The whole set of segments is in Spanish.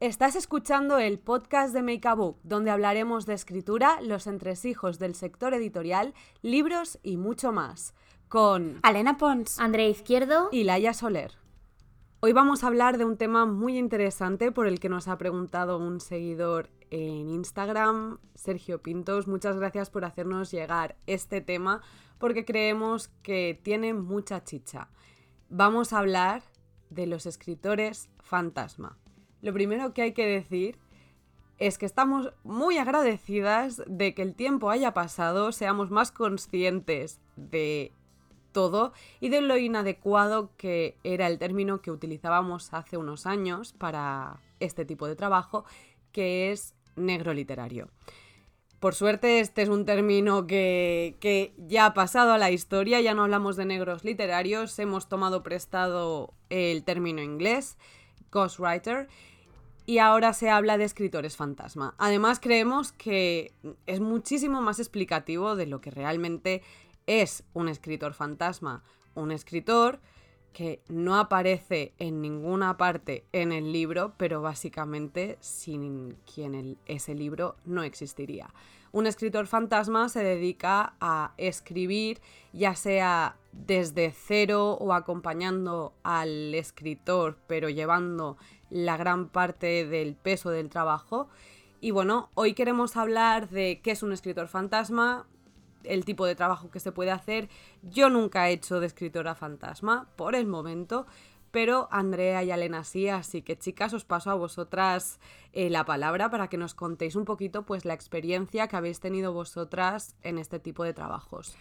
Estás escuchando el podcast de Make a Book, donde hablaremos de escritura, los entresijos del sector editorial, libros y mucho más, con Alena Pons, Andrea Izquierdo y Laia Soler. Hoy vamos a hablar de un tema muy interesante por el que nos ha preguntado un seguidor en Instagram, Sergio Pintos. Muchas gracias por hacernos llegar este tema porque creemos que tiene mucha chicha. Vamos a hablar de los escritores fantasma lo primero que hay que decir es que estamos muy agradecidas de que el tiempo haya pasado, seamos más conscientes de todo y de lo inadecuado que era el término que utilizábamos hace unos años para este tipo de trabajo, que es negro literario. Por suerte este es un término que, que, ya ha pasado a la historia, ya no hablamos de negros literarios, hemos tomado prestado el término inglés, ghostwriter, y ahora se habla de escritores fantasma. Además, creemos que es muchísimo más explicativo de lo que realmente es un escritor fantasma. Un escritor que no aparece en ninguna parte en el libro, pero básicamente sin quien ese libro no existiría. Un escritor fantasma se dedica a escribir, ya sea desde cero o acompañando al escritor, pero llevando la gran parte del peso del trabajo. Y bueno, hoy queremos hablar de qué es un escritor fantasma, el tipo de trabajo que se puede hacer. Yo nunca he hecho de escritora fantasma por el momento, pero Andrea y Elena sí, así que chicas, os paso a vosotras eh, la palabra para que nos contéis un poquito pues la experiencia que habéis tenido vosotras en este tipo de trabajos.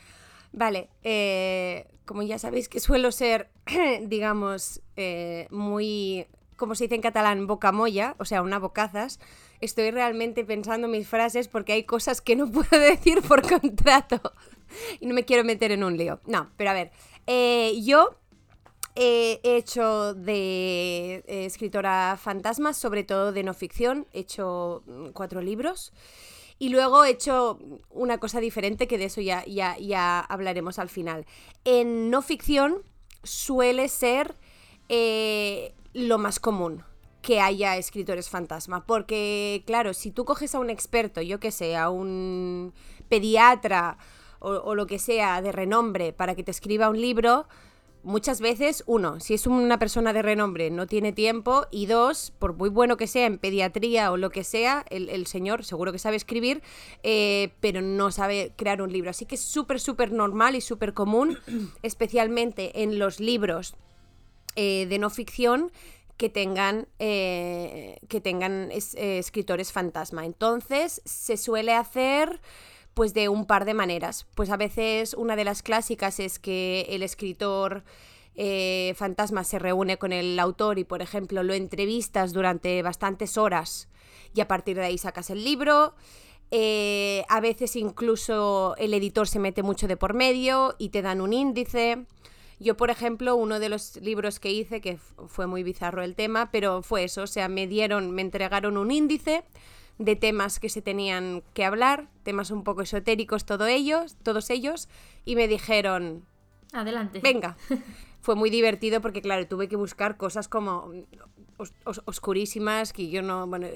Vale, eh, como ya sabéis que suelo ser, digamos, eh, muy como se dice en catalán, bocamoya, o sea, una bocazas, estoy realmente pensando mis frases porque hay cosas que no puedo decir por contrato y no me quiero meter en un lío. No, pero a ver, eh, yo he hecho de escritora fantasma, sobre todo de no ficción, he hecho mm, cuatro libros. Y luego he hecho una cosa diferente, que de eso ya, ya, ya hablaremos al final. En no ficción suele ser eh, lo más común que haya escritores fantasma. Porque, claro, si tú coges a un experto, yo que sé, a un pediatra o, lo que sea de renombre para que te escriba un libro, muchas veces, uno, si es una persona de renombre, no tiene tiempo, y dos, por muy bueno que sea en pediatría o lo que sea, el, señor seguro que sabe escribir, eh, pero no sabe crear un libro. Así que es súper, súper normal y súper común, especialmente en los libros eh, de no ficción que tengan, eh, que tengan eh, escritores fantasma. Entonces se suele hacer pues de un par de maneras. Pues a veces una de las clásicas es que el escritor fantasma se reúne con el autor y por ejemplo lo entrevistas durante bastantes horas y a partir de ahí sacas el libro. a veces incluso el editor se mete mucho de por medio y te dan un índice. Yo, por ejemplo, uno de los libros que hice, que fue muy bizarro el tema, pero fue eso, o sea, me dieron, me entregaron un índice de temas que se tenían que hablar, temas un poco esotéricos todo ellos, todos ellos, y me dijeron, adelante. Venga. Fue muy divertido porque, claro, tuve que buscar cosas como oscurísimas que yo no, bueno,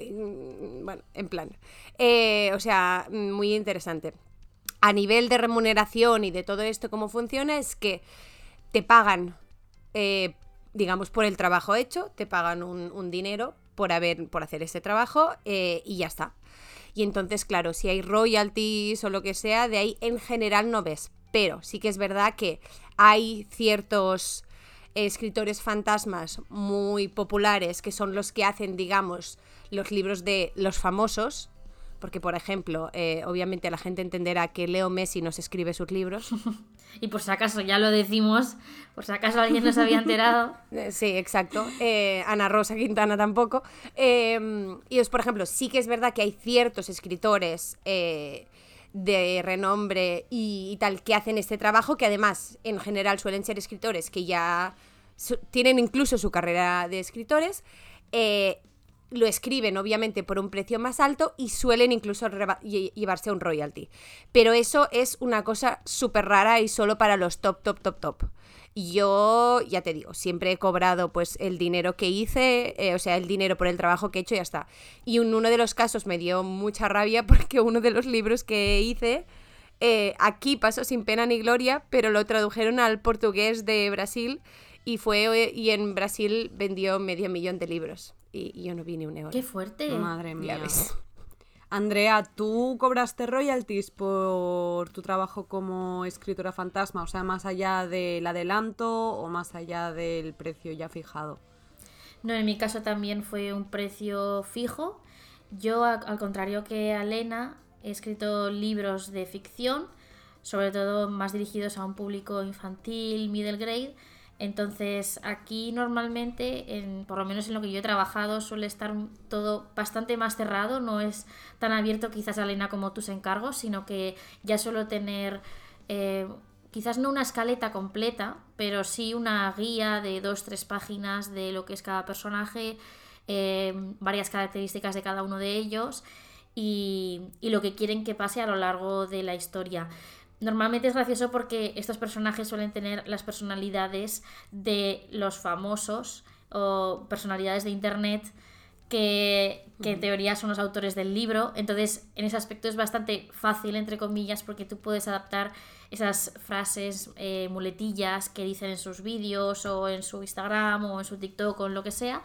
bueno en plan. Eh, o sea, muy interesante. A nivel de remuneración y de todo esto, cómo funciona, es que te pagan, eh, digamos, por el trabajo hecho, te pagan un, dinero por, haber, por hacer ese trabajo eh, y ya está. Y entonces, claro, si hay royalties o lo que sea, de ahí en general no ves. Pero sí que es verdad que hay ciertos escritores fantasmas muy populares que son los que hacen, digamos, los libros de los famosos, porque, por ejemplo, eh, obviamente la gente entenderá que Leo Messi nos escribe sus libros. y por si acaso ya lo decimos, por si acaso alguien nos había enterado. Eh, sí, exacto. Eh, Ana Rosa Quintana tampoco. Em, y es, por ejemplo, sí que es verdad que hay ciertos escritores de renombre y, tal que hacen este trabajo, que además en general suelen ser escritores que ya tienen incluso su carrera de escritores lo escriben obviamente por un precio más alto y suelen incluso llevarse un royalty. Pero eso es una cosa súper rara y solo para los top, top, top, top. Yo, ya te digo, siempre he cobrado pues el dinero que hice, eh, o sea, el dinero por el trabajo que he hecho y ya está. Y en uno de los casos me dio mucha rabia porque uno de los libros que hice eh, aquí pasó sin pena ni gloria, pero lo tradujeron al portugués de Brasil y fue y en Brasil vendió medio millón de libros y, yo no vi ni un euro. ¡Qué fuerte! Madre mía. Andrea, ¿tú cobraste royalties por tu trabajo como escritora fantasma? O sea, más allá del adelanto o más allá del precio ya fijado. No, en mi caso también fue un precio fijo. Yo, al contrario que Alena, he escrito libros de ficción, sobre todo más dirigidos a un público infantil, middle grade, entonces aquí normalmente, en, por lo menos en lo que yo he trabajado, suele estar todo bastante más cerrado, no es tan abierto quizás a Elena como tus encargos, sino que ya suelo tener eh, quizás no una escaleta completa, pero sí una guía de dos, tres páginas de lo que es cada personaje, eh, varias características de cada uno de ellos y, y lo que quieren que pase a lo largo de la historia. Normalmente es gracioso porque estos personajes suelen tener las personalidades de los famosos o personalidades de internet que, en teoría son los autores del libro. Entonces, en ese aspecto es bastante fácil, entre comillas, porque tú puedes adaptar esas frases, eh, muletillas que dicen en sus vídeos o en su Instagram o en su TikTok o en lo que sea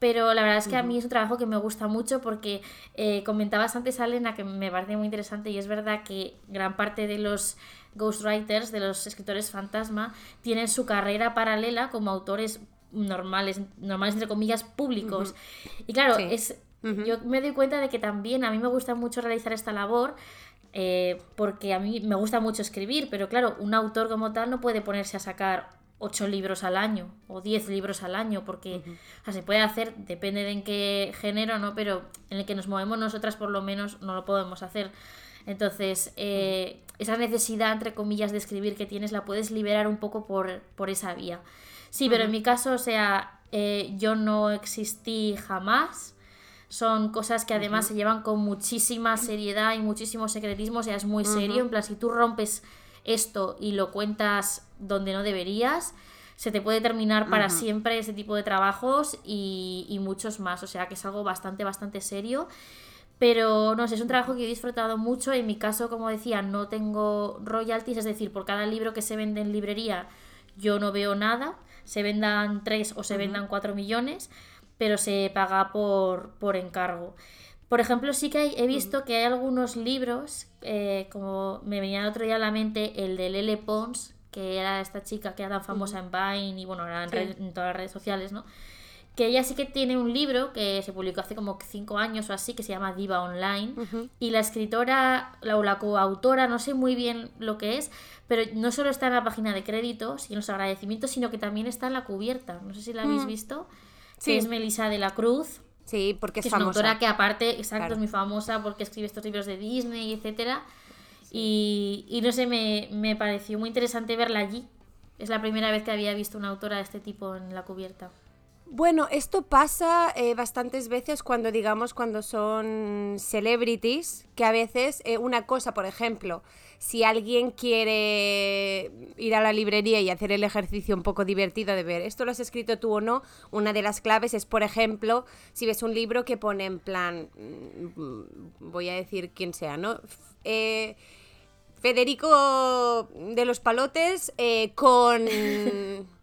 pero la verdad es que a mí es un trabajo que me gusta mucho porque eh, comentabas antes, Alena, que me parece muy interesante y es verdad que gran parte de los ghostwriters, de los escritores fantasma, tienen su carrera paralela como autores normales, normales entre comillas, públicos. Y claro, es, yo me doy cuenta de que también a mí me gusta mucho realizar esta labor. Eh, porque a mí me gusta mucho escribir, pero claro, un autor como tal no puede ponerse a sacar 8 libros al año o 10 libros al año, porque se puede hacer, depende de en qué género, ¿no? Pero en el que nos movemos nosotras por lo menos no lo podemos hacer. Entonces, eh, esa necesidad, entre comillas, de escribir que tienes, la puedes liberar un poco por, por esa vía. Sí, pero en mi caso, o sea, eh, yo no existí jamás. Son cosas que además se llevan con muchísima seriedad y muchísimo secretismo, o sea, es muy serio. En plan, si tú rompes esto y lo cuentas donde no deberías, se te puede terminar para siempre ese tipo de trabajos y, muchos más. O sea que es algo bastante, bastante serio. Pero no sé, es un trabajo que he disfrutado mucho. En mi caso, como decía, no tengo royalties, es decir, por cada libro que se vende en librería yo no veo nada. Se vendan 3 o se vendan 4 millones, pero se paga por, por encargo. Por ejemplo, sí que he visto que hay algunos libros, eh, como me venía el otro día a la mente el de Lele Pons, que era esta chica que era tan famosa en Vine y bueno, era en, todas las redes sociales, ¿no? Que ella sí que tiene un libro que se publicó hace como cinco años o así, que se llama Diva Online. Y la escritora la, o la coautora, no sé muy bien lo que es, pero no solo está en la página de créditos y en los agradecimientos, sino que también está en la cubierta. No sé si la habéis visto. Sí. es Melissa de la Cruz. Sí, porque es, es una autora que aparte, exacto, es muy famosa porque escribe estos libros de Disney, etcétera. Y, y, no sé, me, me, pareció muy interesante verla allí. Es la primera vez que había visto una autora de este tipo en la cubierta. Bueno, esto pasa eh, bastantes veces cuando, digamos, cuando son celebrities, que a veces eh, una cosa, por ejemplo, si alguien quiere ir a la librería y hacer el ejercicio un poco divertido de ver, ¿esto lo has escrito tú o no? Una de las claves es, por ejemplo, si ves un libro que pone en plan, mm, voy a decir quién sea, ¿no? Eh, Federico de los Palotes con...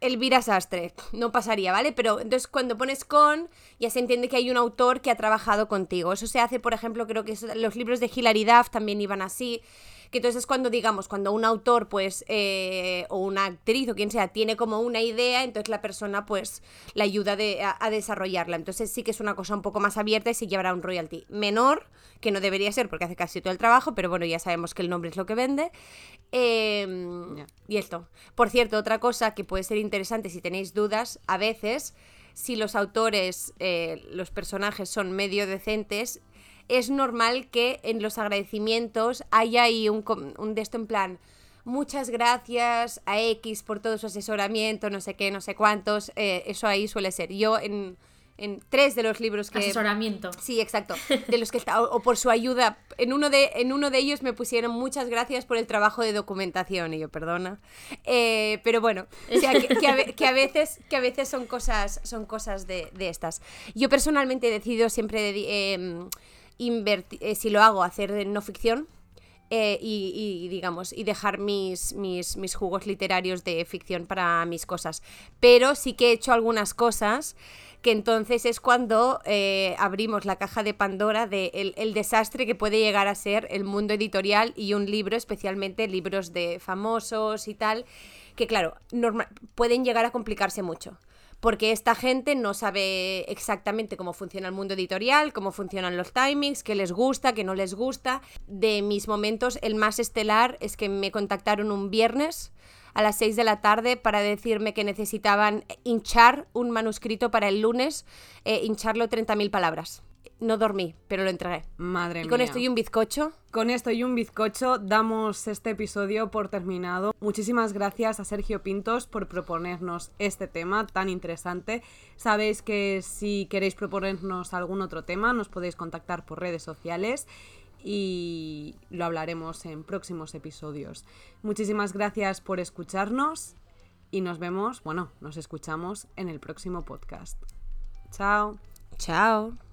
Elvira Sastre, no pasaría, ¿vale? Pero entonces cuando pones con, ya se entiende que hay un autor que ha trabajado contigo. Eso se hace, por ejemplo, creo que los libros de Hilary Duff también iban así. Que entonces es cuando, digamos, cuando un autor, pues, eh, o una actriz o quien sea, tiene como una idea, entonces la persona, pues, la ayuda a, desarrollarla. Entonces sí que es una cosa un poco más abierta y se llevará un royalty menor, que no debería ser porque hace casi todo el trabajo, pero bueno, ya sabemos que el nombre es lo que vende. Em, y esto. Por cierto, otra cosa que puede ser interesante si tenéis dudas, a veces si los autores, eh, los personajes son medio decentes, es normal que en los agradecimientos haya ahí un, un de esto en plan, muchas gracias a X por todo su asesoramiento, no sé qué, no sé cuántos, eh, eso ahí suele ser. Yo en, en tres de los libros que... Asesoramiento. Sí, exacto. De los que está, o, o por su ayuda. En uno, de, en uno de ellos me pusieron muchas gracias por el trabajo de documentación. Y yo, perdona. Eh, pero bueno, o sea, que, que a, ve- que a veces, que a veces son cosas, son cosas de, de estas. Yo personalmente he decidido siempre dedi- em, eh, si lo hago, hacer no ficción. eh, y, digamos, y dejar mis, mis, mis jugos literarios de ficción para mis cosas. Pero sí que he hecho algunas cosas que entonces es cuando eh, abrimos la caja de Pandora de el, desastre que puede llegar a ser el mundo editorial y un libro, especialmente libros de famosos y tal, que claro, norma- pueden llegar a complicarse mucho. Porque esta gente no sabe exactamente cómo funciona el mundo editorial, cómo funcionan los timings, qué les gusta, qué no les gusta. De mis momentos, el más estelar es que me contactaron un viernes a las 6 de la tarde para decirme que necesitaban hinchar un manuscrito para el lunes, eh, hincharlo 30.000 palabras. No dormí, pero lo entregué. Madre Y mía. con esto y un bizcocho. Con esto y un bizcocho damos este episodio por terminado. Muchísimas gracias a Sergio Pintos por proponernos este tema tan interesante. Sabéis que si queréis proponernos algún otro tema nos podéis contactar por redes sociales y lo hablaremos en próximos episodios. Muchísimas gracias por escucharnos y nos vemos, bueno, nos escuchamos en el próximo podcast. Chao. Chao.